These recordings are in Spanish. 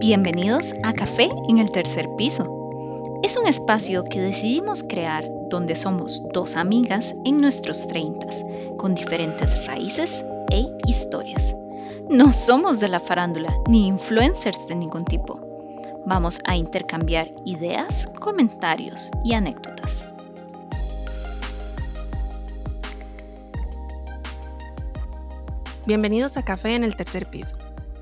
Bienvenidos a Café en el tercer piso. Es un espacio que decidimos crear donde somos dos amigas en nuestros treintas, con diferentes raíces e historias. No somos de la farándula ni influencers de ningún tipo. Vamos a intercambiar ideas, comentarios y anécdotas. Bienvenidos a Café en el tercer piso.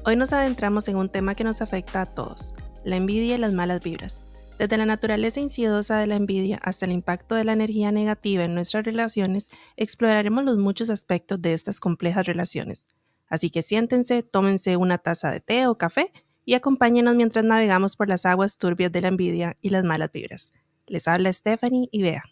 Hoy nos adentramos en un tema que nos afecta a todos, la envidia y las malas vibras. Desde la naturaleza insidiosa de la envidia hasta el impacto de la energía negativa en nuestras relaciones, exploraremos los muchos aspectos de estas complejas relaciones. Así que siéntense, tómense una taza de té o café y acompáñenos mientras navegamos por las aguas turbias de la envidia y las malas vibras. Les habla Stephanie y Bea.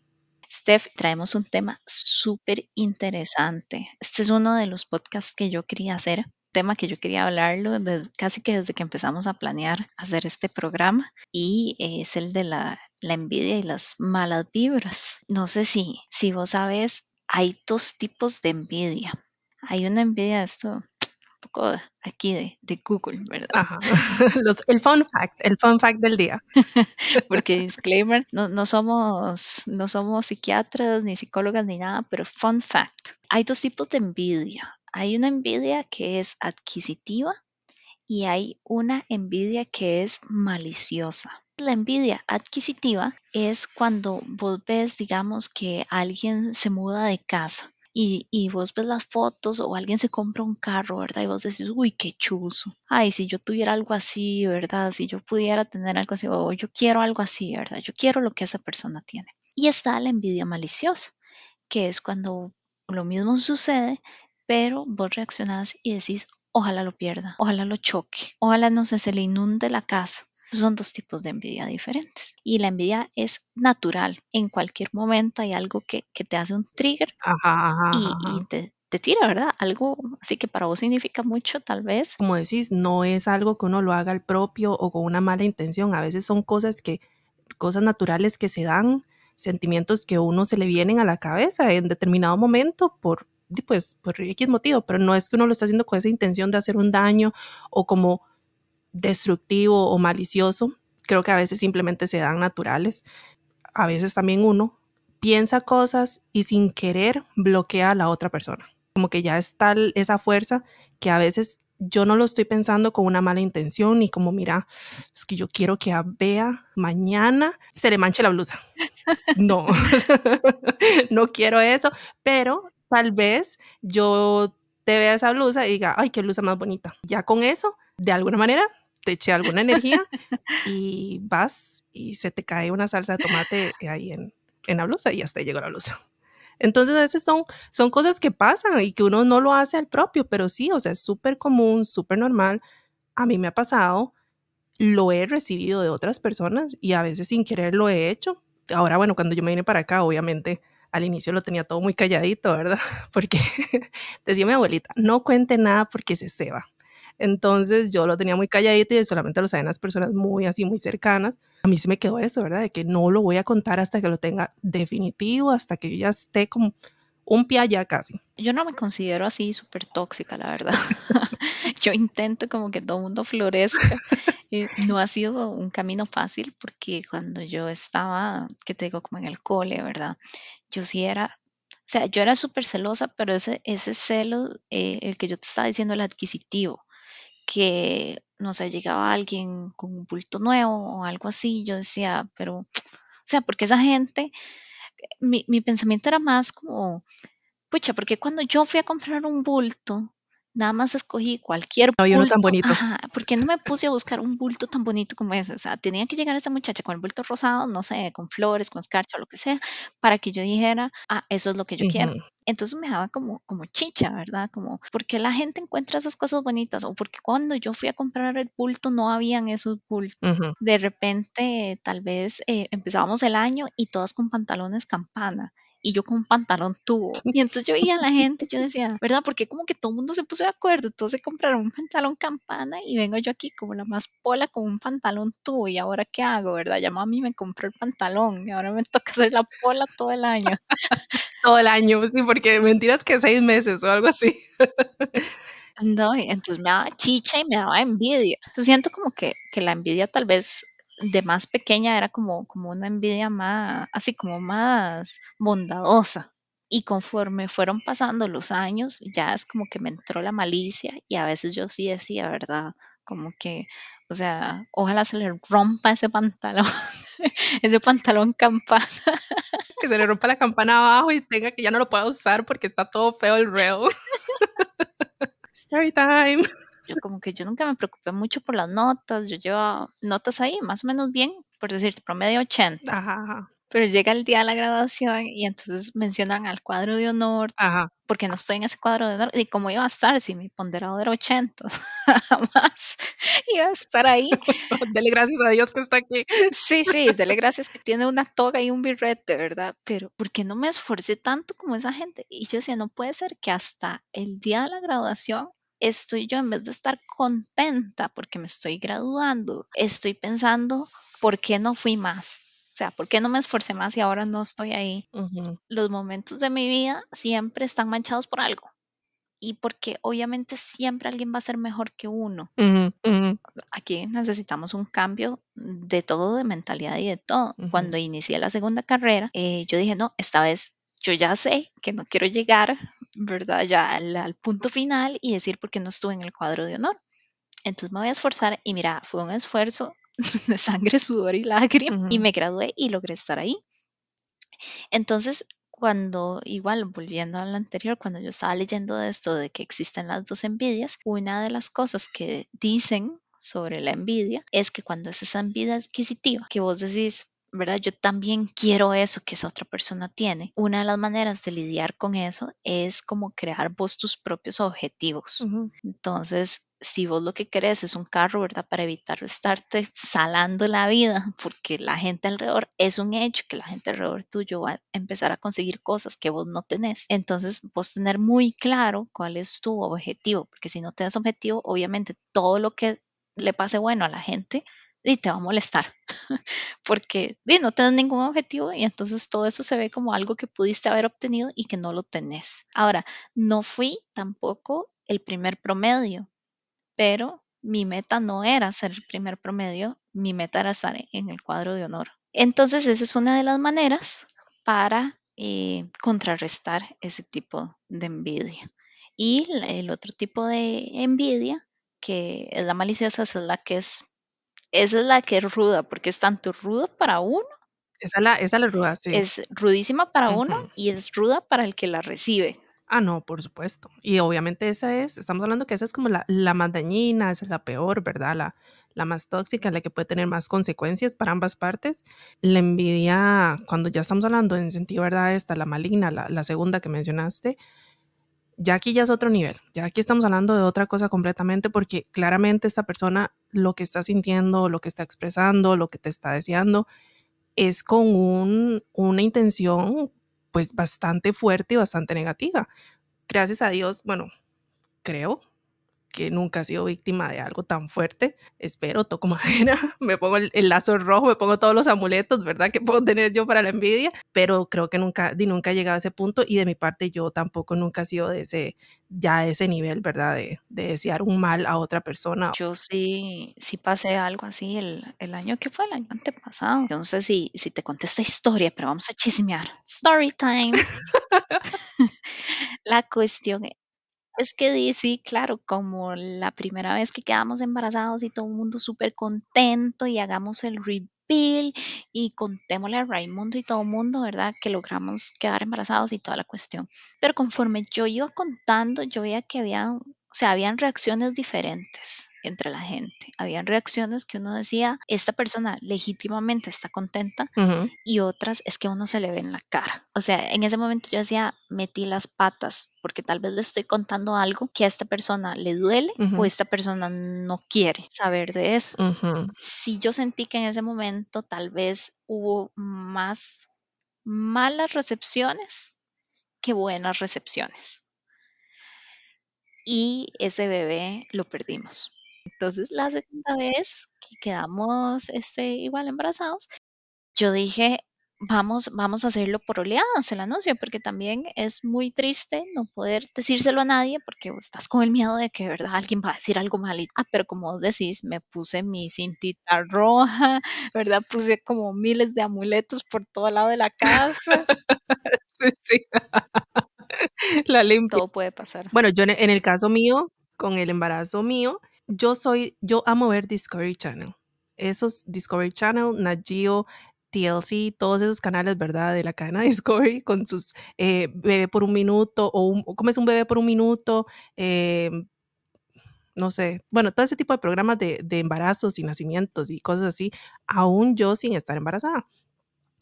Steph, traemos un tema súper interesante. Este es uno de los podcasts que yo quería hacer, tema que yo quería hablarlo casi que desde que empezamos a planear hacer este programa y es el de la, la envidia y las malas vibras. No sé si, si vos sabes, hay dos tipos de envidia. Hay una envidia, esto poco aquí de, de Google, ¿verdad? Ajá. el fun fact, el fun fact del día. Porque disclaimer, no, no, somos, no somos psiquiatras ni psicólogas ni nada, pero fun fact. Hay dos tipos de envidia. Hay una envidia que es adquisitiva y hay una envidia que es maliciosa. La envidia adquisitiva es cuando vos ves, digamos, que alguien se muda de casa y, vos ves las fotos o alguien se compra un carro, ¿verdad? Y vos decís, uy, qué chuzo. Ay, si yo tuviera algo así, ¿verdad? Si yo pudiera tener algo así, o yo quiero algo así, ¿verdad? Yo quiero lo que esa persona tiene. Y está la envidia maliciosa, que es cuando lo mismo sucede, pero vos reaccionás y decís, ojalá lo pierda, ojalá lo choque, ojalá no sé, se le inunde la casa. Son dos tipos de envidia diferentes. Y la envidia es natural. En cualquier momento hay algo que, te hace un trigger y, te, te tira, ¿verdad? Algo así que para vos significa mucho, tal vez. Como decís, no es algo que uno lo haga al propio o con una mala intención. A veces son cosas que, cosas naturales que se dan, sentimientos que a uno se le vienen a la cabeza en determinado momento por, pues, por X motivo, pero no es que uno lo está haciendo con esa intención de hacer un daño o como destructivo o malicioso. Creo que a veces simplemente se dan naturales. A veces también uno piensa cosas y sin querer bloquea a la otra persona. Como que ya está esa fuerza que a veces yo no lo estoy pensando con una mala intención y como mira, es que yo quiero que a Bea mañana se le manche la blusa. No, no quiero eso, pero tal vez yo te vea esa blusa y diga, ay, qué blusa más bonita. Ya con eso, de alguna manera, te eché alguna energía y vas y se te cae una salsa de tomate ahí en, en la blusa y hasta llegó la blusa. Entonces, esas son, son cosas que pasan y que uno no lo hace al propio, pero sí, o sea, es súper común, súper normal. A mí me ha pasado, lo he recibido de otras personas y a veces sin querer lo he hecho. Ahora, bueno, cuando yo me vine para acá, obviamente al inicio lo tenía todo muy calladito, ¿verdad? Porque decía mi abuelita, no cuente nada porque se ceba. Entonces yo lo tenía muy calladito y solamente lo saben las personas muy así, muy cercanas. A mí se me quedó eso, ¿verdad? De que no lo voy a contar hasta que lo tenga definitivo, hasta que yo ya esté como un pie allá casi. Yo no me considero así súper tóxica, la verdad. yo intento como que todo el mundo florezca. no ha sido un camino fácil porque cuando yo estaba, que te digo, como en el cole, ¿verdad? Yo sí era o sea, yo era súper celosa, pero ese, ese celo, eh, el que yo te estaba diciendo, el adquisitivo, que, no sé, llegaba alguien con un bulto nuevo o algo así, yo decía, pero, o sea, porque esa gente, mi, mi pensamiento era más como, pucha, porque cuando yo fui a comprar un bulto, nada más escogí cualquier bulto. No, tan bonito. Ajá, porque no me puse a buscar un bulto tan bonito como ese? O sea, tenía que llegar esta muchacha con el bulto rosado, no sé, con flores, con escarcha o lo que sea, para que yo dijera, ah, eso es lo que yo quiero. Entonces me daba como, como chicha, ¿verdad? Como, ¿por qué la gente encuentra esas cosas bonitas? O porque cuando yo fui a comprar el bulto no habían esos bultos. De repente, tal vez eh, empezábamos el año y todas con pantalones campana y yo con un pantalón tubo. Y entonces yo veía a la gente, yo decía, ¿verdad? Porque como que todo el mundo se puso de acuerdo, entonces compraron un pantalón campana y vengo yo aquí como la más pola con un pantalón tubo y ahora qué hago, ¿verdad? Ya mami me compró el pantalón y ahora me toca hacer la pola todo el año. todo el año, sí, porque mentiras que seis meses o algo así. No, y entonces me daba chicha y me daba envidia. Yo siento como que, que la envidia tal vez de más pequeña era como, como una envidia más, así como más bondadosa. Y conforme fueron pasando los años, ya es como que me entró la malicia y a veces yo sí decía, ¿verdad? Como que, o sea, ojalá se le rompa ese pantalón, ese pantalón campana. Que se le rompa la campana abajo y tenga que ya no lo pueda usar porque está todo feo el rail. Story time. Yo como que yo nunca me preocupé mucho por las notas, yo llevaba notas ahí más o menos bien, por decirte, promedio 80. Ajá, ajá. Pero llega el día de la graduación y entonces mencionan al cuadro de honor, Ajá. porque no estoy en ese cuadro de honor. ¿Y cómo iba a estar si mi ponderado era 80? Jamás iba a estar ahí. Dele gracias a Dios que está aquí. Sí, sí, dele gracias que tiene una toga y un birrete, ¿verdad? Pero ¿por qué no me esforcé tanto como esa gente? Y yo decía, no puede ser que hasta el día de la graduación estoy yo, en vez de estar contenta porque me estoy graduando, estoy pensando, ¿por qué no fui más? O sea, ¿por qué no me esforcé más y ahora no estoy ahí? Los momentos de mi vida siempre están manchados por algo. Y porque obviamente siempre alguien va a ser mejor que uno. Aquí necesitamos un cambio de todo, de mentalidad y de todo. Cuando inicié la segunda carrera, eh, yo dije, no, esta vez yo ya sé que no quiero llegar, ¿verdad? Ya al, al punto final y decir por qué no estuve en el cuadro de honor. Entonces me voy a esforzar y mira, fue un esfuerzo de sangre, sudor y lágrimas y me gradué y logré estar ahí. Entonces, cuando, igual, volviendo al anterior, cuando yo estaba leyendo de esto, de que existen las dos envidias, una de las cosas que dicen sobre la envidia es que cuando es esa envidia adquisitiva, que vos decís, ¿verdad? Yo también quiero eso que esa otra persona tiene. Una de las maneras de lidiar con eso es como crear vos tus propios objetivos. Entonces, si vos lo que querés es un carro, ¿verdad? Para evitar estarte salando la vida, porque la gente alrededor, es un hecho que la gente alrededor tuyo va a empezar a conseguir cosas que vos no tenés. Entonces, vos tener muy claro cuál es tu objetivo, porque si no tienes objetivo, obviamente todo lo que le pase bueno a la gente y te va a molestar, porque di, no tienes ningún objetivo y entonces todo eso se ve como algo que pudiste haber obtenido y que no lo tenés. Ahora, no fui tampoco el primer promedio, pero mi meta no era ser el primer promedio, mi meta era estar en el cuadro de honor. Entonces, esa es una de las maneras para eh, contrarrestar ese tipo de envidia. Y el otro tipo de envidia, que es la maliciosa, es la que es, esa es la que es ruda, porque es tanto ruda para uno, Esa la, esa la ruda, sí. es rudísima para uno y es ruda para el que la recibe. Ah, no, por supuesto. Y obviamente esa es, estamos hablando que esa es como la, la más dañina, esa es la peor, ¿verdad? La, la más tóxica, la que puede tener más consecuencias para ambas partes. La envidia, cuando ya estamos hablando en sentido, ¿verdad? Esta, la maligna, la, la segunda que mencionaste, ya aquí ya es otro nivel. Ya aquí estamos hablando de otra cosa completamente porque claramente esta persona lo que está sintiendo, lo que está expresando, lo que te está deseando, es con un, una intención pues bastante fuerte y bastante negativa. Gracias a Dios, bueno, creo que nunca he sido víctima de algo tan fuerte. Espero, toco madera, me pongo el, el lazo rojo, me pongo todos los amuletos, ¿verdad? Que puedo tener yo para la envidia, pero creo que nunca, nunca he llegado a ese punto y de mi parte yo tampoco nunca he sido de ese, ya de ese nivel, ¿verdad? De, de desear un mal a otra persona. Yo sí, sí pasé algo así el, el año que fue, el año antepasado. Yo no sé si, si te conté esta historia, pero vamos a chismear. Story time. La cuestión e- es que di, sí, claro, como la primera vez que quedamos embarazados y todo el mundo súper contento y hagamos el reveal y contémosle a Raimundo y todo el mundo, ¿verdad? Que logramos quedar embarazados y toda la cuestión. Pero conforme yo iba contando, yo veía que había, sea, habían reacciones diferentes entre la gente. Habían reacciones que uno decía, esta persona legítimamente está contenta y otras es que uno se le ve en la cara. O sea, en ese momento yo decía, metí las patas porque tal vez le estoy contando algo que a esta persona le duele o esta persona no quiere saber de eso. Si yo sentí que en ese momento tal vez hubo más malas recepciones que buenas recepciones. Y ese bebé lo perdimos. Entonces la segunda vez que quedamos este, igual embarazados, yo dije, vamos, vamos a hacerlo por oleadas el anuncio, porque también es muy triste no poder decírselo a nadie porque estás con el miedo de que. Alguien va a decir algo mal. Y, ah, pero como vos decís, me puse mi cintita roja, ¿verdad? Puse como miles de amuletos por todo lado de la casa. sí, sí. la limpia. Todo puede pasar. Bueno, yo en el caso mío, con el embarazo mío, yo soy, yo amo ver Discovery Channel. Esos Discovery Channel, Nat Geo, TLC, todos esos canales, ¿verdad? De la cadena Discovery con sus eh, bebé por un minuto o, un, cómo es un bebé por un minuto, eh, no sé, bueno, todo ese tipo de programas de, de, embarazos y nacimientos y cosas así, aún yo sin estar embarazada.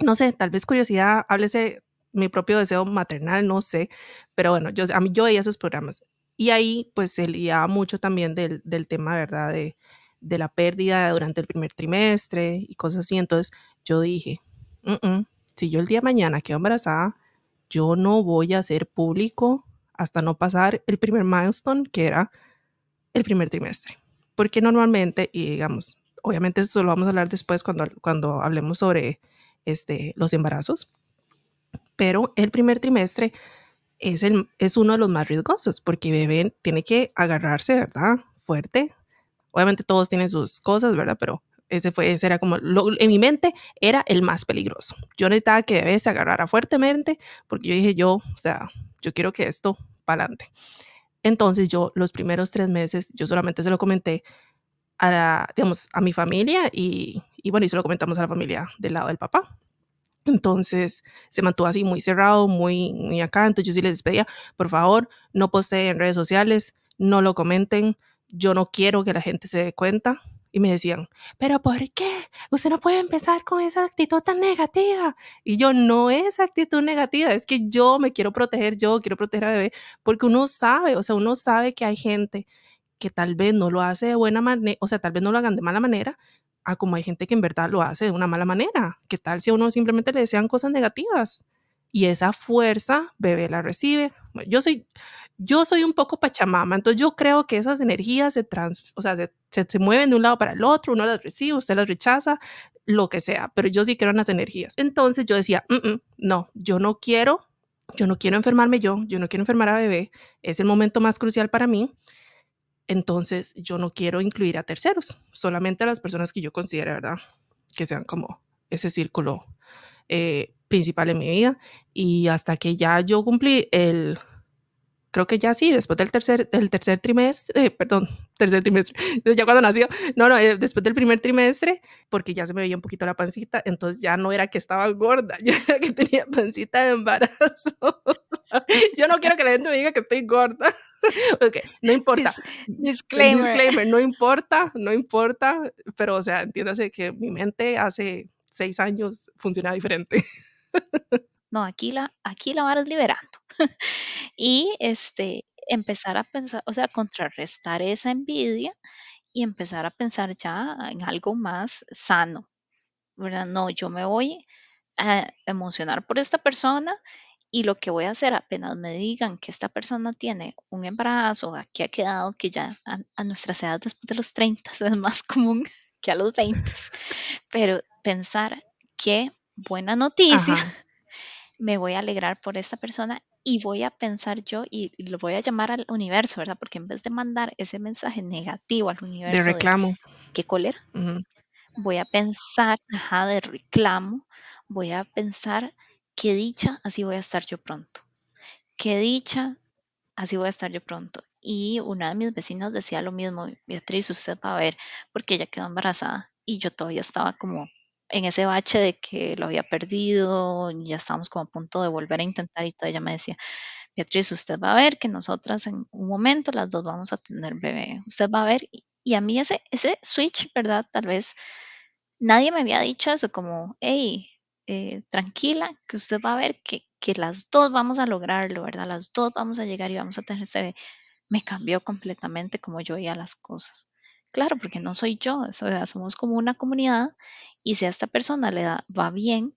No sé, tal vez curiosidad, háblese mi propio deseo maternal, no sé, pero bueno, yo, a mí yo veía esos programas y ahí pues se liaba mucho también del, del tema, ¿verdad? De, de la pérdida durante el primer trimestre y cosas así. Entonces yo dije, mm -mm, si yo el día de mañana quedo embarazada, yo no voy a hacer público hasta no pasar el primer milestone, que era el primer trimestre. Porque normalmente, y digamos, obviamente eso lo vamos a hablar después cuando, cuando hablemos sobre este, los embarazos, pero el primer trimestre es, el, es uno de los más riesgosos porque bebé tiene que agarrarse, ¿verdad? Fuerte. Obviamente todos tienen sus cosas, ¿verdad? Pero ese fue, ese era como, lo, en mi mente era el más peligroso. Yo necesitaba que bebé se agarrara fuertemente porque yo dije, yo, o sea, yo quiero que esto para adelante. Entonces yo los primeros tres meses, yo solamente se lo comenté a, la, digamos, a mi familia y, y bueno, y se lo comentamos a la familia del lado del papá. Entonces se mantuvo así muy cerrado, muy, muy acá. Entonces yo sí les despedía, por favor, no posteen en redes sociales, no lo comenten, yo no quiero que la gente se dé cuenta. Y me decían, pero ¿por qué? Usted no puede empezar con esa actitud tan negativa. Y yo, no es actitud negativa, es que yo me quiero proteger, yo quiero proteger a bebé, porque uno sabe, o sea, uno sabe que hay gente que tal vez no lo hace de buena manera, o sea, tal vez no lo hagan de mala manera, a como hay gente que en verdad lo hace de una mala manera. ¿Qué tal si a uno simplemente le desean cosas negativas? Y esa fuerza, bebé la recibe. Yo soy, yo soy un poco pachamama, entonces yo creo que esas energías se, trans, o sea, se, se, mueven de un lado para el otro, uno las recibe, usted las rechaza, lo que sea, pero yo sí creo en las energías. Entonces yo decía, mm -mm, no, yo no quiero, yo no quiero enfermarme yo, yo no quiero enfermar a bebé, es el momento más crucial para mí entonces yo no quiero incluir a terceros, solamente a las personas que yo considero, ¿verdad? Que sean como ese círculo eh, principal en mi vida. Y hasta que ya yo cumplí el, creo que ya sí, después del tercer, del tercer trimestre, eh, perdón, tercer trimestre, ya cuando nació, no, no, eh, después del primer trimestre, porque ya se me veía un poquito la pancita, entonces ya no era que estaba gorda, ya era que tenía pancita de embarazo. Yo no quiero que la gente me diga que estoy gorda. ok, no importa. Disclaimer. Disclaimer, no importa, no importa, pero o sea, entiéndase que mi mente hace seis años funcionaba diferente. No, aquí la, aquí la vara es liberando. y este, empezar a pensar, o sea, contrarrestar esa envidia y empezar a pensar ya en algo más sano, ¿verdad? No, yo me voy a emocionar por esta persona y lo que voy a hacer apenas me digan que esta persona tiene un embarazo, aquí ha quedado que ya a, a nuestras edades después de los 30 es más común que a los 20, pero pensar qué buena noticia. Ajá me voy a alegrar por esta persona y voy a pensar yo y lo voy a llamar al universo, ¿verdad? Porque en vez de mandar ese mensaje negativo al universo de reclamo, de, qué cólera, uh -huh. voy a pensar, ajá, de reclamo, voy a pensar qué dicha, así voy a estar yo pronto. Qué dicha, así voy a estar yo pronto. Y una de mis vecinas decía lo mismo, Beatriz, usted va a ver, porque ella quedó embarazada y yo todavía estaba como en ese bache de que lo había perdido, ya estábamos como a punto de volver a intentar y todo, ella me decía, Beatriz, usted va a ver que nosotras en un momento las dos vamos a tener bebé, usted va a ver, y a mí ese, ese switch, ¿verdad? Tal vez nadie me había dicho eso, como, hey, eh, tranquila, que usted va a ver que, que las dos vamos a lograrlo, ¿verdad? Las dos vamos a llegar y vamos a tener ese bebé. Me cambió completamente como yo veía las cosas. Claro, porque no soy yo, o sea, somos como una comunidad y si a esta persona le da, va bien,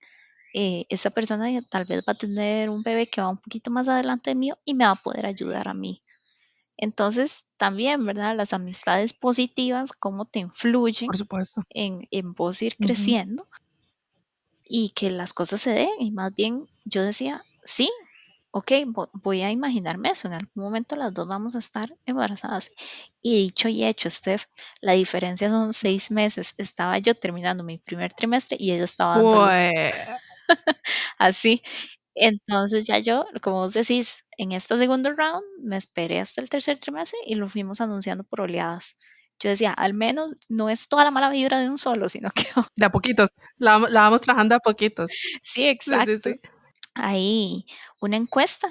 eh, esta persona tal vez va a tener un bebé que va un poquito más adelante mío y me va a poder ayudar a mí. Entonces, también, ¿verdad? Las amistades positivas, cómo te influyen por supuesto. En, en vos ir creciendo. Uh -huh. y que las cosas se den. Y más bien yo decía, sí, ok, voy a imaginarme eso, en algún momento las dos vamos a estar embarazadas. Y dicho y hecho, Steph, la diferencia son seis meses. Estaba yo terminando mi primer trimestre y ella estaba dando. Así. Entonces ya yo, como vos decís, en este segundo round me esperé hasta el tercer trimestre y lo fuimos anunciando por oleadas. Yo decía, al menos no es toda la mala vibra de un solo, sino que... De a poquitos, la, la vamos trabajando a poquitos. Sí, exacto. Hay una encuesta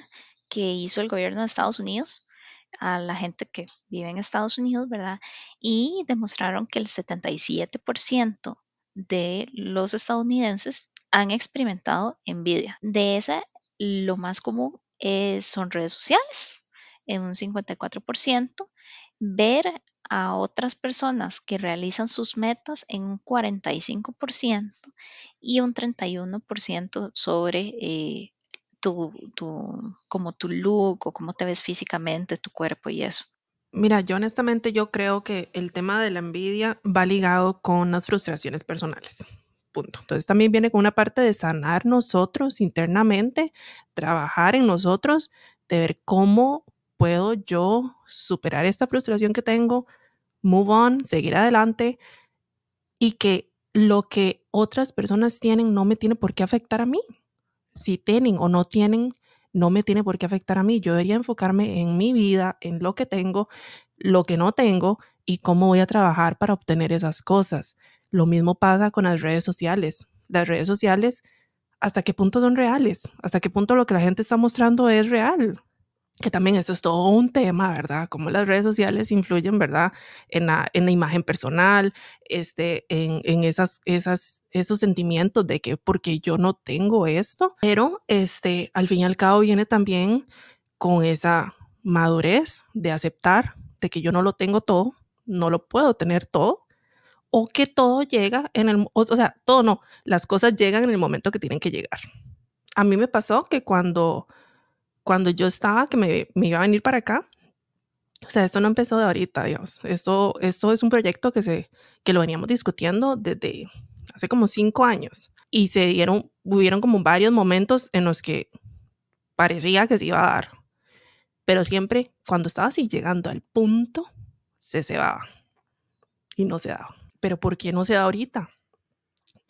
que hizo el gobierno de Estados Unidos a la gente que vive en Estados Unidos, ¿verdad? Y demostraron que el 77% de los estadounidenses han experimentado envidia. De esa, lo más común son redes sociales, en un 54%, ver a otras personas que realizan sus metas en un 45% y un 31% sobre eh, tu, tu, como tu look o cómo te ves físicamente, tu cuerpo y eso. Mira, yo honestamente yo creo que el tema de la envidia va ligado con las frustraciones personales. Punto. Entonces también viene con una parte de sanar nosotros internamente, trabajar en nosotros, de ver cómo puedo yo superar esta frustración que tengo, move on, seguir adelante y que lo que otras personas tienen no me tiene por qué afectar a mí. Si tienen o no tienen, no me tiene por qué afectar a mí. Yo debería enfocarme en mi vida, en lo que tengo, lo que no tengo y cómo voy a trabajar para obtener esas cosas. Lo mismo pasa con las redes sociales. Las redes sociales, ¿hasta qué punto son reales? ¿Hasta qué punto lo que la gente está mostrando es real? Que también esto es todo un tema, ¿verdad? Cómo las redes sociales influyen, ¿verdad? En la, en la imagen personal, este, en, en esas, esas, esos sentimientos de que porque yo no tengo esto, pero este, al fin y al cabo viene también con esa madurez de aceptar de que yo no lo tengo todo, no lo puedo tener todo, o que todo llega en el, o sea, todo no, las cosas llegan en el momento que tienen que llegar. A mí me pasó que cuando cuando yo estaba, que me, me, iba a venir para acá, o sea, esto no empezó de ahorita, Dios. Esto, esto es un proyecto que, se, que lo veníamos discutiendo desde hace como cinco años. Y se dieron, hubieron como varios momentos en los que parecía que se iba a dar. Pero siempre, cuando estaba así llegando al punto, se cebaba. Y no se daba. Pero ¿por qué no se da ahorita?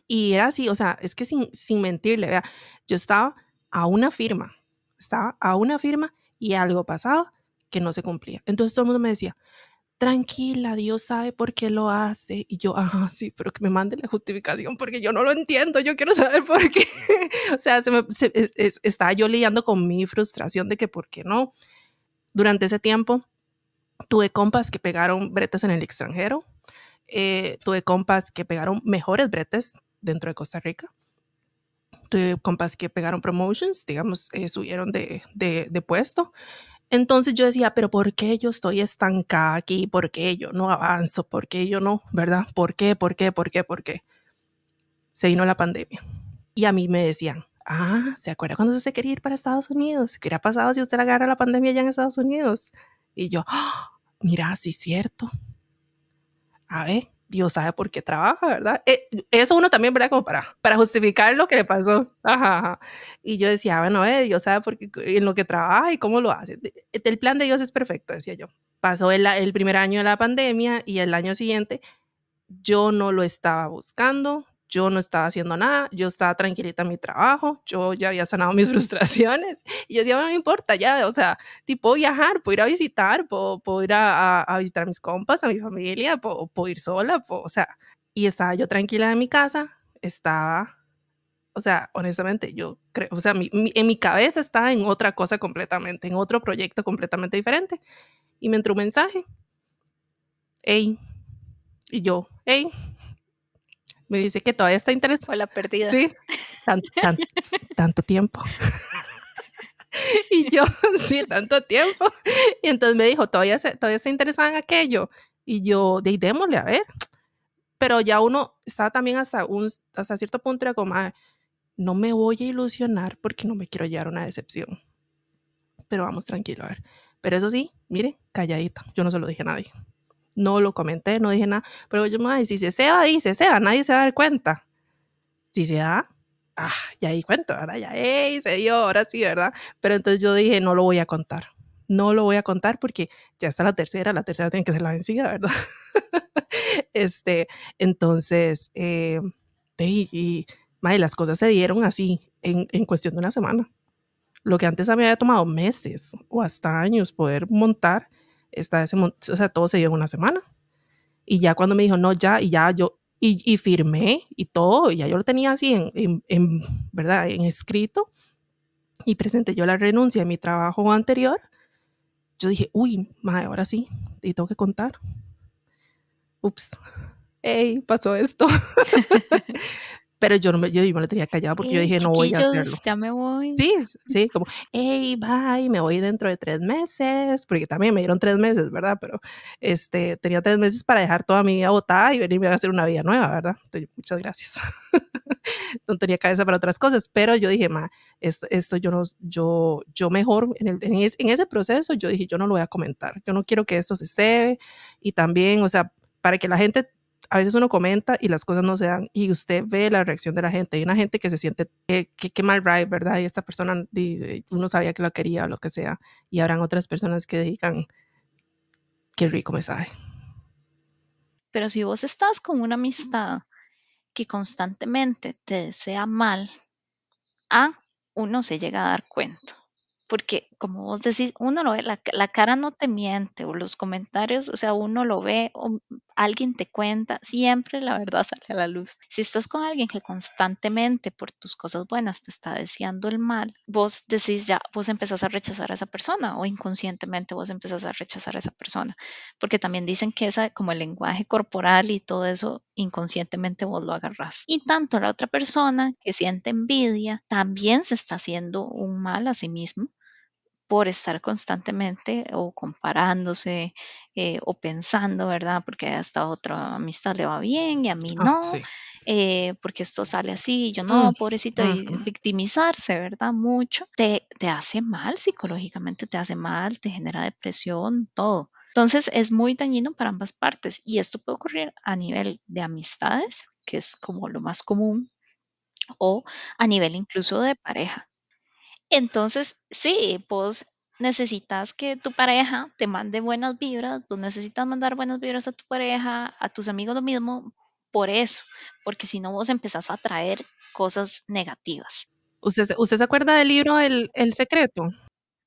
Y era así, o sea, es que sin, sin mentirle, vea, yo estaba a una firma estaba a una firma y algo pasaba que no se cumplía. Entonces todo el mundo me decía, tranquila, Dios sabe por qué lo hace. Y yo, ah, sí, pero que me mande la justificación porque yo no lo entiendo, yo quiero saber por qué. o sea, estaba yo lidiando con mi frustración de que por qué no. Durante ese tiempo tuve compas que pegaron bretes en el extranjero, eh, tuve compas que pegaron mejores bretes dentro de Costa Rica tuve compas que pegaron promotions, digamos, eh, subieron de, de, de, puesto. Entonces yo decía, pero ¿por qué yo estoy estancada aquí? ¿Por qué yo no avanzo? ¿Por qué yo no? ¿Verdad? ¿Por qué? ¿Por qué? ¿Por qué? ¿Por qué? Se vino la pandemia. Y a mí me decían, ah, ¿se acuerda cuando se quería ir para Estados Unidos? ¿Qué hubiera pasado si usted agarra la pandemia allá en Estados Unidos? Y yo, ¡Ah! mira, sí es cierto. A ver, Dios sabe por qué trabaja, ¿verdad? Eh, eso uno también, ¿verdad? Como para, para justificar lo que le pasó. Ajá, Y yo decía, bueno, eh, Dios sabe por qué, en lo que trabaja y cómo lo hace. El plan de Dios es perfecto, decía yo. Pasó el, el primer año de la pandemia y el año siguiente yo no lo estaba buscando, yo no estaba haciendo nada, yo estaba tranquilita en mi trabajo, yo ya había sanado mis frustraciones y yo decía, bueno, no importa ya, o sea, tipo viajar, puedo ir a visitar, puedo, puedo ir a, visitar a mis compas, a mi familia, puedo, puedo ir sola, o sea, y estaba yo tranquila en mi casa, estaba, o sea, honestamente, yo creo, o sea, mi, en mi cabeza estaba en otra cosa completamente, en otro proyecto completamente diferente, y me entró un mensaje, hey, y yo, hey, me dice que todavía está interesado. Fue la perdida. Sí, tanto tiempo. y yo, sí, tanto tiempo. Y entonces me dijo, todavía, se, todavía está interesada en aquello. Y yo, de démosle, a ver. Pero ya uno estaba también hasta, un, hasta cierto punto, era como, no me voy a ilusionar porque no me quiero llevar una decepción. Pero vamos tranquilo, a ver. Pero eso sí, mire, calladita. Yo no se lo dije a nadie no lo comenté, no dije nada, pero yo me si se sea, dice sea, nadie se va a dar cuenta. Si se da, ah, ya di cuenta, ¿verdad? Ya, hey, se dio, ahora sí, ¿verdad? Pero entonces yo dije, no lo voy a contar. No lo voy a contar porque ya está la tercera, la tercera tiene que ser la vencida, ¿verdad? este, entonces, eh, y, y madre, las cosas se dieron así en, en cuestión de una semana. Lo que antes había tomado meses o hasta años poder montar, está ese, o sea, todo se dio en una semana. Y ya cuando me dijo, no, ya, y ya yo, y, firmé y todo, ya yo lo tenía así en, en, en, ¿verdad? En escrito, y presenté yo la renuncia de mi trabajo anterior, yo dije, uy, madre, ahora sí, y tengo que contar. Ups, hey, pasó esto. pero yo no me, yo, yo me lo tenía callado porque hey, yo dije, no voy a hacerlo. Ya me voy. Sí, sí, como, hey, bye, me voy dentro de tres meses, porque también me dieron tres meses, ¿verdad? Pero este, tenía tres meses para dejar toda mi vida botada y venirme a hacer una vida nueva, ¿verdad? Entonces, muchas gracias. no tenía cabeza para otras cosas, pero yo dije, ma, esto, esto yo no, yo, yo mejor, en, el, en, ese, en ese proceso, yo dije, yo no lo voy a comentar, yo no quiero que esto se cebe y también, o sea, para que la gente a veces uno comenta y las cosas no se dan y usted ve la reacción de la gente. Hay una gente que se siente que, que, mal ride, ¿verdad? Y esta persona, uno sabía que lo quería o lo que sea. Y habrán otras personas que digan, qué rico me. Pero si vos estás con una amistad que constantemente te desea mal, a uno se llega a dar cuenta porque como vos decís, uno lo ve, la, cara no te miente, o los comentarios, o sea, uno lo ve, o alguien te cuenta, siempre la verdad sale a la luz. Si estás con alguien que constantemente por tus cosas buenas te está deseando el mal, vos decís ya, vos empezás a rechazar a esa persona, o inconscientemente vos empezás a rechazar a esa persona, porque también dicen que esa, como el lenguaje corporal y todo eso, inconscientemente vos lo agarrás. Y tanto la otra persona que siente envidia, también se está haciendo un mal a sí mismo por estar constantemente o comparándose eh, o pensando, ¿verdad? Porque a esta otra amistad le va bien y a mí no, Ah, sí. eh, porque esto sale así, yo no, Mm, pobrecito, y ujú. victimizarse, ¿verdad? Mucho, te, te hace mal psicológicamente, te hace mal, te genera depresión, todo. Entonces es muy dañino para ambas partes y esto puede ocurrir a nivel de amistades, que es como lo más común, o a nivel incluso de pareja. Entonces, sí, vos necesitas que tu pareja te mande buenas vibras, vos necesitas mandar buenas vibras a tu pareja, a tus amigos lo mismo, por eso, porque si no vos empezás a traer cosas negativas. ¿Usted, se- ¿Usted se acuerda del libro El, El Secreto?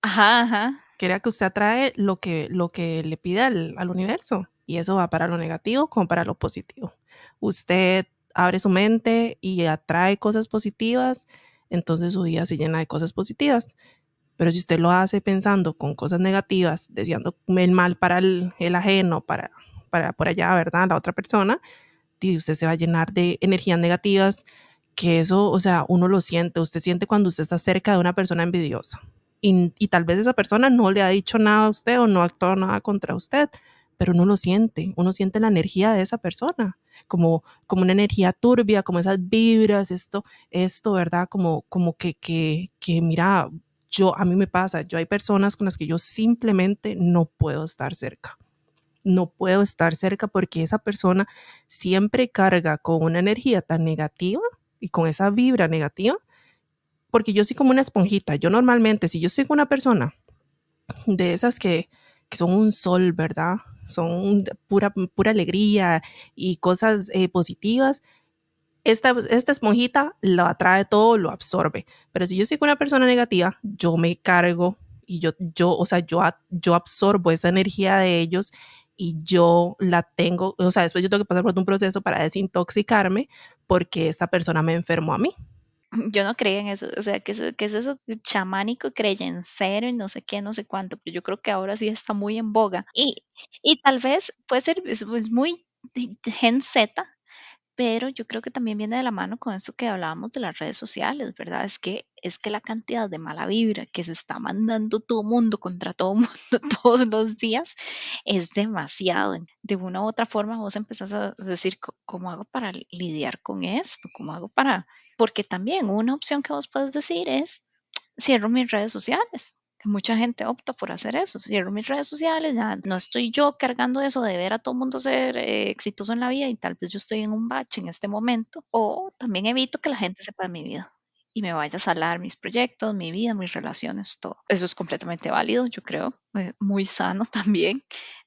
Ajá, ajá. Que era que usted atrae lo que, lo que le pide al, al universo. Y eso va para lo negativo como para lo positivo. Usted abre su mente y atrae cosas positivas, entonces su vida se llena de cosas positivas. Pero si usted lo hace pensando con cosas negativas, deseando el mal para el, el ajeno, para, para por allá, ¿verdad? La otra persona, y usted se va a llenar de energías negativas, que eso, o sea, uno lo siente, usted siente cuando usted está cerca de una persona envidiosa. Y, y tal vez esa persona no le ha dicho nada a usted o no ha actuado nada contra usted, pero uno lo siente, uno siente la energía de esa persona, como, como una energía turbia, como esas vibras, esto, esto, ¿verdad? Como, como que, que, que, mira, yo, a mí me pasa, yo hay personas con las que yo simplemente no puedo estar cerca. No puedo estar cerca porque esa persona siempre carga con una energía tan negativa y con esa vibra negativa, porque yo soy como una esponjita. Yo normalmente, si yo soy una persona de esas que, que son un sol, ¿verdad? Son pura, pura alegría y cosas eh, positivas, esta, esta esponjita lo atrae todo, lo absorbe. Pero si yo soy una persona negativa, yo me cargo y yo, yo o sea, yo, yo absorbo esa energía de ellos y yo la tengo, o sea, después yo tengo que pasar por un proceso para desintoxicarme porque esta persona me enfermó a mí. Yo no creía en eso, o sea, ¿qué es, qué es eso chamánico, creyencero y no sé qué, no sé cuánto, pero yo creo que ahora sí está muy en boga. Y, y tal vez puede ser es, es muy gen Z, pero yo creo que también viene de la mano con esto que hablábamos de las redes sociales, ¿verdad? Es que, es que la cantidad de mala vibra que se está mandando todo mundo contra todo mundo todos los días es demasiado. De una u otra forma vos empezás a decir, ¿cómo hago para lidiar con esto? ¿Cómo hago para...? Porque también una opción que vos puedes decir es, cierro mis redes sociales mucha gente opta por hacer eso. Cierro mis redes sociales, ya no estoy yo cargando eso de ver a todo mundo ser eh, exitoso en la vida y tal vez yo estoy en un bache en este momento. O también evito que la gente sepa de mi vida. y me vaya a salar mis proyectos, mi vida, mis relaciones, todo. Eso es completamente válido, yo creo, eh, muy sano también.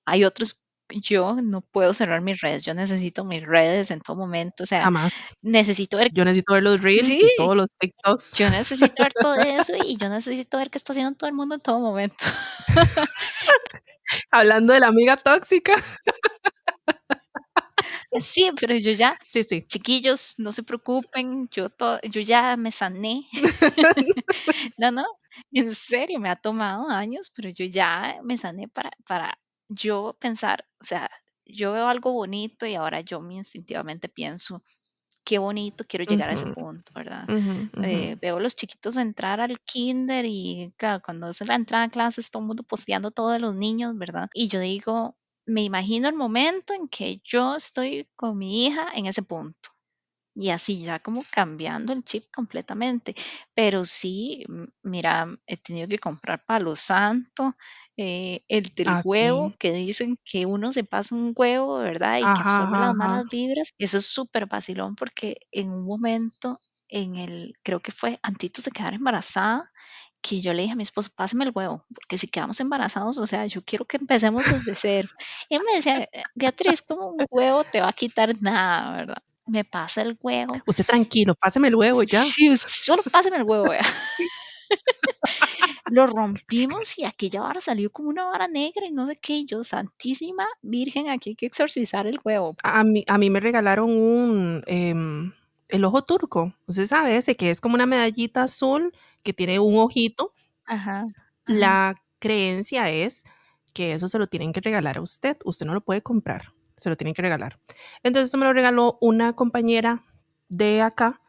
Hay otros yo no puedo cerrar mis redes, yo necesito mis redes en todo momento, o sea, Jamás. necesito ver, Yo necesito ver los reels sí, y todos los TikToks. yo necesito ver todo eso y yo necesito ver qué está haciendo todo el mundo en todo momento. Hablando de la amiga tóxica. Sí, pero yo ya, Sí, sí. chiquillos, no se preocupen, yo, to- yo ya me sané. No, no, en serio, me ha tomado años, pero yo ya me sané para, para yo pensar, o sea, yo veo algo bonito y ahora yo me instintivamente pienso, qué bonito, quiero llegar a ese punto, ¿verdad? Eh, veo a los chiquitos entrar al kinder y claro, cuando es la entrada a clases, todo el mundo posteando todo de los niños, ¿verdad? Y yo digo, me imagino el momento en que yo estoy con mi hija en ese punto. Y así ya como cambiando el chip completamente. Pero sí, m- mira, he tenido que comprar palo santo, eh, el del Ah, huevo, sí. que dicen que uno se pasa un huevo, ¿verdad? Y que Ajá, absorbe ajá, las ajá. malas vibras. Eso es súper vacilón porque en un momento, en el, creo que fue antes de quedar embarazada, que yo le dije a mi esposo, pásame el huevo, porque si quedamos embarazados, o sea, yo quiero que empecemos desde cero. Y él me decía, "Eh, Beatriz, como un huevo te va a quitar nada, ¿verdad? Me pasa el huevo. Usted tranquilo, páseme el huevo ya. Sí, usted solo pásame el huevo, vea. Lo rompimos y aquella vara salió como una vara negra y no sé qué. Y yo, Santísima Virgen, aquí hay que exorcizar el huevo. A mí, a mí me regalaron un em, el ojo turco. Usted sabe ese que es como una medallita azul que tiene un ojito. Ajá, ajá. La creencia es que eso se lo tienen que regalar a usted. Usted no lo puede comprar, se lo tienen que regalar. Entonces, me lo regaló una compañera de acá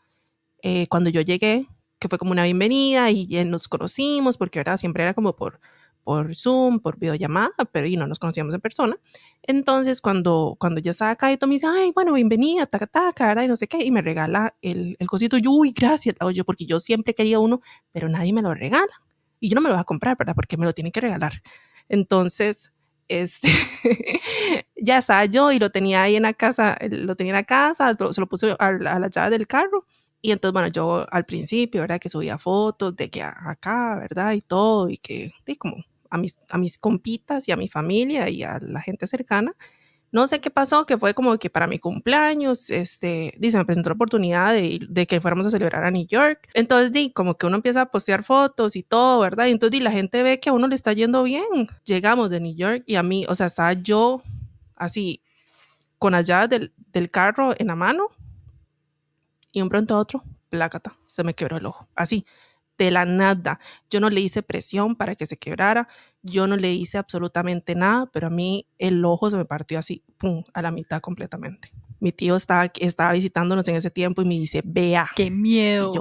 eh, cuando yo llegué, que fue como una bienvenida y nos conocimos, porque ¿verdad? siempre era como por, por Zoom, por videollamada, pero y no nos conocíamos en persona. Entonces, cuando, cuando ya estaba acá, y todo me dice, ay, bueno, bienvenida, taca, taca, ¿verdad? Y no sé qué, y me regala el, el cosito, yo, uy, gracias, oye, porque yo siempre quería uno, pero nadie me lo regala. Y yo no me lo voy a comprar, ¿verdad? Porque me lo tienen que regalar. Entonces, este, ya estaba yo y lo tenía ahí en la casa, lo tenía en la casa, se lo puse a, a la llave del carro. Y entonces, bueno, yo al principio, ¿verdad? Que subía fotos de que acá, ¿verdad? Y todo, y que, y como a mis, a mis compitas y a mi familia y a la gente cercana. No sé qué pasó, que fue como que para mi cumpleaños, este, dice, me presentó la oportunidad de, de, que fuéramos a celebrar a New York. Entonces, di, como que uno empieza a postear fotos y todo, ¿verdad? Y entonces, di, la gente ve que a uno le está yendo bien. Llegamos de New York y a mí, o sea, estaba yo así, con llaves del, del carro en la mano y un pronto a otro, plácata, se me quebró el ojo. Así, de la nada. Yo no le hice presión para que se quebrara, yo no le hice absolutamente nada, pero a mí el ojo se me partió así, pum, a la mitad completamente. Mi tío estaba, estaba visitándonos en ese tiempo y me dice, vea. ¡Qué miedo!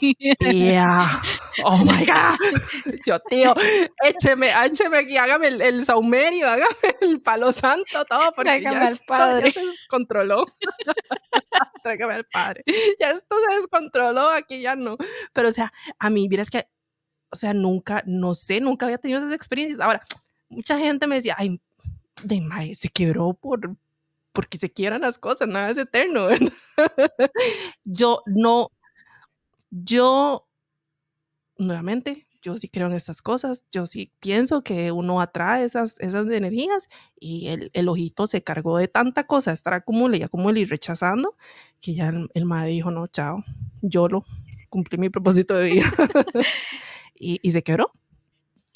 Y yo, vea. Oh my God. Yo, tío, écheme, écheme aquí, hágame el, el saumerio, hágame el palo santo, todo, porque Tráigame ya al esto padre. ya se descontroló. Tráigame al padre. Ya esto se descontroló, aquí ya no. Pero, o sea, a mí, miras que, o sea, nunca, no sé, nunca había tenido esas experiencias. Ahora, mucha gente me decía, ay, de mae, se quebró por, porque se quieran las cosas, nada es eterno, ¿verdad? yo no, yo, nuevamente, yo sí creo en estas cosas, yo sí pienso que uno atrae esas, esas energías y el, el ojito se cargó de tanta cosa, estar acumule y acumule y rechazando, que ya el, el madre dijo, no, chao, yo lo cumplí mi propósito de vida y, y, se quebró.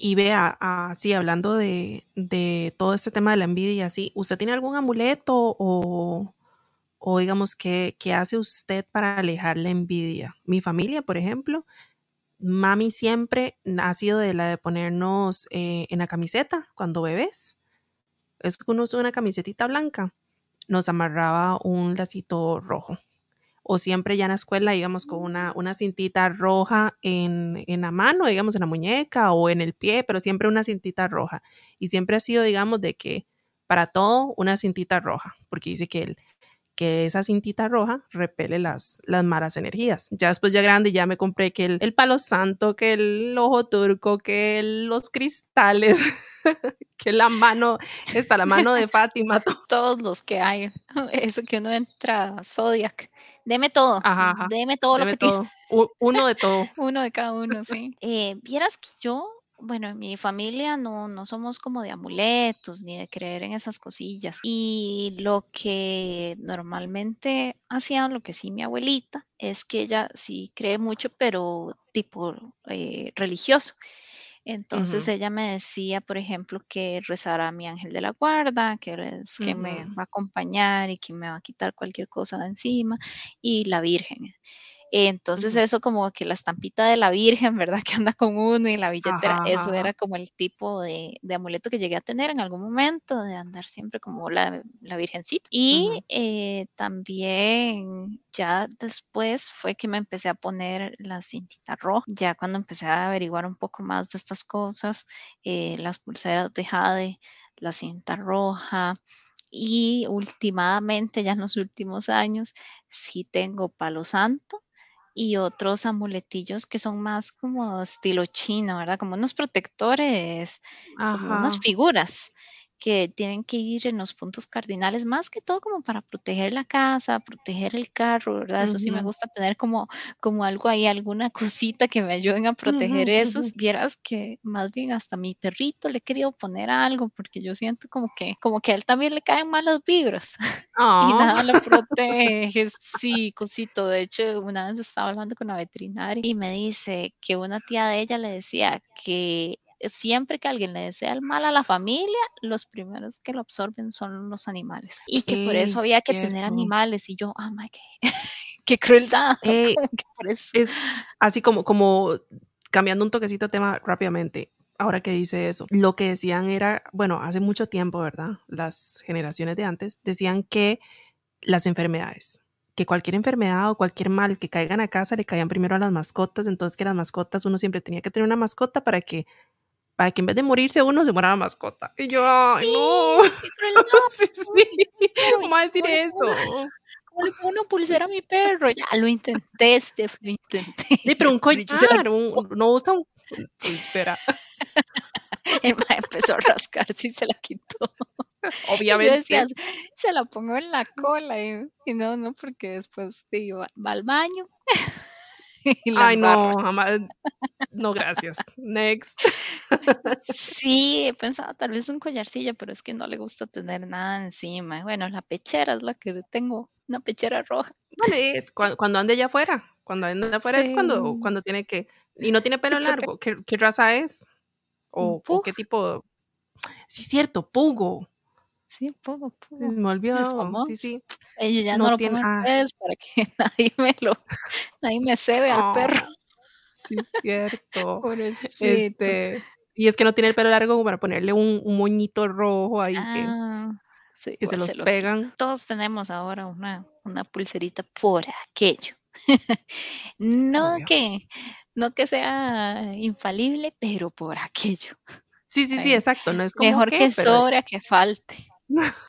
Y vea, así hablando de, de, todo este tema de la envidia así, ¿usted tiene algún amuleto o, o digamos, ¿qué, ¿qué hace usted para alejar la envidia? Mi familia, por ejemplo, mami siempre ha sido de la de ponernos eh, en la camiseta cuando bebés. Es que uno usa una camisetita blanca, nos amarraba un lacito rojo. O siempre ya en la escuela íbamos con una, una cintita roja en, en, la mano, digamos, en la muñeca o en el pie, pero siempre una cintita roja. Y siempre ha sido, digamos, de que para todo una cintita roja, porque dice que el, que esa cintita roja repele las, las malas energías. Ya después ya grande ya me compré que el, el palo santo, que el ojo turco, que el, los cristales, que la mano, está la mano de Fátima. Todos los que hay. Eso que uno entra Zodiac. Deme todo. Ajá, ajá. Deme todo Deme lo que todo. Uno de todo. uno de cada uno, sí. Eh, Vieras que yo bueno, en mi familia no, no somos como de amuletos ni de creer en esas cosillas. Y lo que normalmente hacía, lo que sí mi abuelita, es que ella sí cree mucho, pero tipo eh, religioso. Entonces Ujú, ella me decía, por ejemplo, que rezara a mi ángel de la guarda, que es que me va a acompañar y que me va a quitar cualquier cosa de encima, y la Virgen. Entonces eso como que la estampita de la Virgen, ¿verdad? Que anda con uno y la billetera, Ajá, eso ajá. era como el tipo de, de amuleto que llegué a tener en algún momento, de andar siempre como la, la Virgencita. Y eh, también ya después fue que me empecé a poner la cintita roja, ya cuando empecé a averiguar un poco más de estas cosas, eh, las pulseras de jade, la cinta roja. Y últimamente, ya en los últimos años, sí tengo palo santo y otros amuletillos que son más como estilo chino, ¿verdad? Como unos protectores, como unas figuras que tienen que ir en los puntos cardinales, más que todo como para proteger la casa, proteger el carro, ¿verdad? Eso sí me gusta tener como, como algo ahí, alguna cosita que me ayuden a proteger ujú. esos. Vieras que más bien hasta a mi perrito le he querido poner algo, porque yo siento como que, como que a él también le caen malas vibras. Y Ah, nada lo protege, sí, cosito. De hecho, una vez estaba hablando con la veterinaria y me dice que una tía de ella le decía que siempre que alguien le desea el mal a la familia, los primeros que lo absorben son los animales y que por eso es había que tener animales. Y yo, ah, my, qué, qué crueldad, Eh, como que por eso. es así como, como cambiando un toquecito de tema rápidamente. Ahora que dice eso, lo que decían era, bueno, hace mucho tiempo, ¿verdad? Las generaciones de antes decían que las enfermedades, que cualquier enfermedad o cualquier mal que caigan a casa le caían primero a las mascotas, entonces que las mascotas uno siempre tenía que tener una mascota para que para que en vez de morirse uno se muera la mascota. Y yo, ay, no. Sí, qué crueldad. sí, Uy, yo sí. no, ¿y ¿Cómo a decir eso? cómo le pongo una pulsera a mi perro? Ya lo intenté, Steph, lo intenté, Sí, pero un collar, un, no usa un pulsera, El mae empezó a rascarse y se la quitó. Y yo decía, obviamente. se la pongo en la cola y, y no, no, porque después sí, va, va al baño Ay, no, jamás. No, gracias. Next. Sí, he pensado tal vez un collarcillo, pero es que no le gusta tener nada encima. Bueno, la pechera es la que tengo, una pechera roja. Vale, es cuando, cuando ande allá afuera. Cuando ande afuera es cuando, cuando tiene que. Y no tiene pelo largo. ¿Qué, qué raza es? ¿O, qué tipo? Sí, cierto, Pugo. Sí, pugo. me El olvidó. Sí, famoso. sí. Yo ya no No lo tiene. pongo en Ah, para que nadie me lo, nadie me cebe al perro. oh, sí, cierto. Este. Y es que no tiene el pelo largo como para ponerle un, un moñito rojo ahí que, Ah, sí, que se los lo pegan. Todos tenemos ahora una, una pulserita por aquello. No Obvio. que, no que sea infalible, pero por aquello. Sí, sí, sí, exacto. No es como mejor que, que pero sobre a que falte.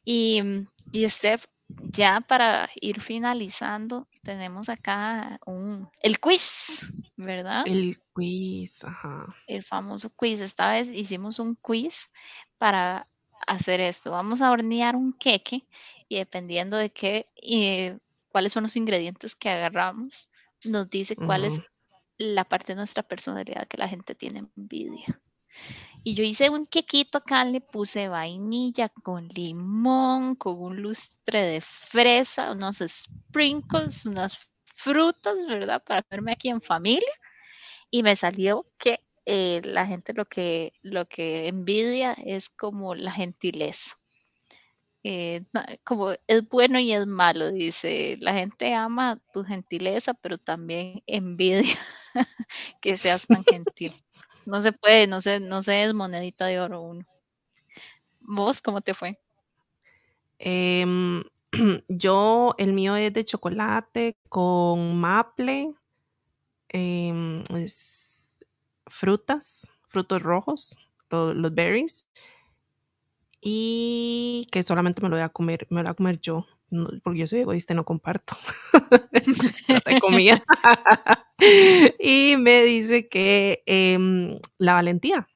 Y, mm, y Steph, ya para ir finalizando, tenemos acá un, el quiz, ¿verdad? el quiz, ajá. El famoso quiz. Esta vez hicimos un quiz para hacer esto. Vamos a hornear un queque y dependiendo de qué, eh, cuáles son los ingredientes que agarramos, nos dice cuál es la parte de nuestra personalidad que la gente tiene envidia. Y yo hice un quequito acá, le puse vainilla con limón, con un lustre de fresa, unos sprinkles, unas frutas, ¿verdad? Para comerme aquí en familia. Y me salió que eh, la gente lo que, lo que envidia es como la gentileza. Eh, como es bueno y es malo, dice, la gente ama tu gentileza, pero también envidia que seas tan gentil. No se puede, no se, no se es monedita de oro uno. ¿Vos cómo te fue? Em, yo, el mío es de chocolate con maple, em, frutas, frutos rojos, lo- los berries, y que solamente me lo voy a comer, me lo voy a comer yo. Porque yo soy egoísta y no comparto. de comida. y me dice que em, la valentía.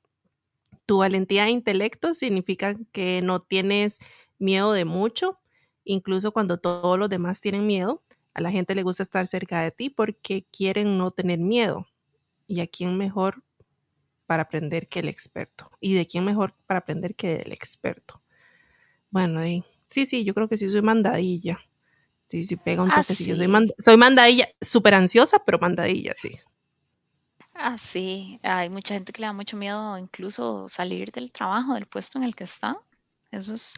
Tu valentía e intelecto significa que no tienes miedo de mucho, incluso cuando todos los demás tienen miedo. A la gente le gusta estar cerca de ti porque quieren no tener miedo. ¿Y a quién mejor para aprender que el experto? ¿Y de quién mejor para aprender que del experto? Bueno, sí, sí, yo creo que sí soy mandadilla. Sí, sí, pega un ah, toque. Yo soy, soy mandadilla, súper ansiosa, pero mandadilla, sí. Ah, sí. Hay mucha gente que le da mucho miedo incluso salir del trabajo, del puesto en el que está. Eso es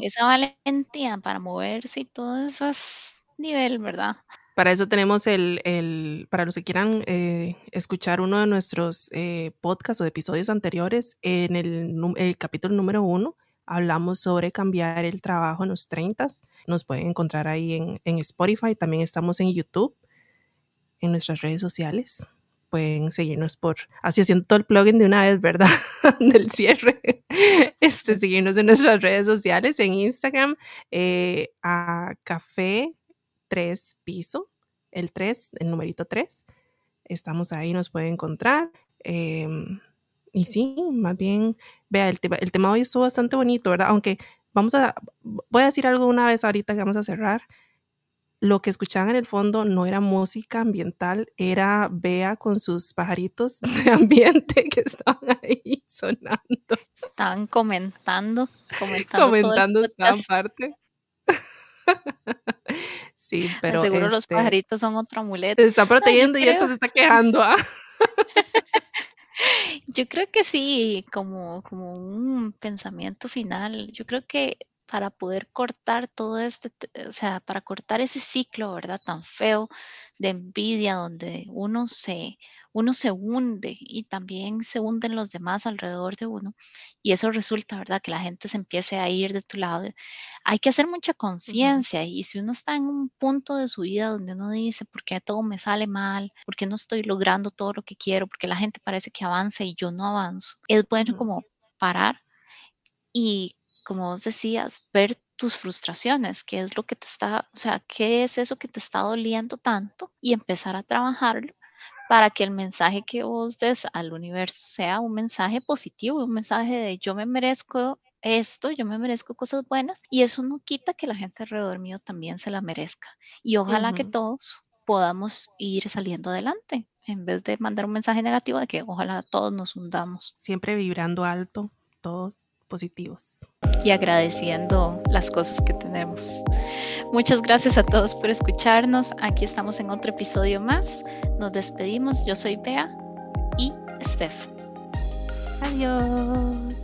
esa valentía para moverse y todo eso es nivel, ¿verdad? Para eso tenemos el, el para los que quieran eh, escuchar uno de nuestros eh, podcasts o episodios anteriores, en el, el capítulo número uno, hablamos sobre cambiar el trabajo en los 30. Nos pueden encontrar ahí en, en, Spotify. También estamos en YouTube, en nuestras redes sociales. Pueden seguirnos por, así haciendo todo el plugin de una vez, ¿verdad? Del cierre. Este, seguirnos en nuestras redes sociales, en Instagram, eh, a Café 3 Piso, el 3, el numerito 3. Estamos ahí, nos pueden encontrar. Eh, y sí, más bien, vea, el tema, el tema hoy estuvo bastante bonito, ¿verdad? Aunque vamos a, voy a decir algo una vez ahorita que vamos a cerrar. Lo que escuchaban en el fondo no era música ambiental, era Bea con sus pajaritos de ambiente que estaban ahí sonando. Estaban comentando, comentando. comentando estaban parte. sí, pero. Seguro los este pajaritos son otro amuleto. Se está protegiendo y esto se está quejando. ¿ah? Yo creo que sí, como, como un pensamiento final. Yo creo que para poder cortar todo este, o sea, para cortar ese ciclo, ¿verdad? Tan feo de envidia donde uno se, uno se hunde y también se hunden los demás alrededor de uno y eso resulta, ¿verdad? Que la gente se empiece a ir de tu lado. Hay que hacer mucha conciencia y si uno está en un punto de su vida donde uno dice, ¿por qué todo me sale mal? ¿Por qué no estoy logrando todo lo que quiero? Porque la gente parece que avanza y yo no avanzo. Es bueno como parar y, como vos decías, ver tus frustraciones, qué es lo que te está, o sea, qué es eso que te está doliendo tanto y empezar a trabajarlo para que el mensaje que vos des al universo sea un mensaje positivo, un mensaje de yo me merezco esto, yo me merezco cosas buenas y eso no quita que la gente alrededor mío también se la merezca. Y ojalá que todos podamos ir saliendo adelante en vez de mandar un mensaje negativo de que ojalá todos nos hundamos. Siempre vibrando alto, todos positivos. Y agradeciendo las cosas que tenemos. Muchas gracias a todos por escucharnos. Aquí estamos en otro episodio más. Nos despedimos. Yo soy Bea y Steph. Adiós.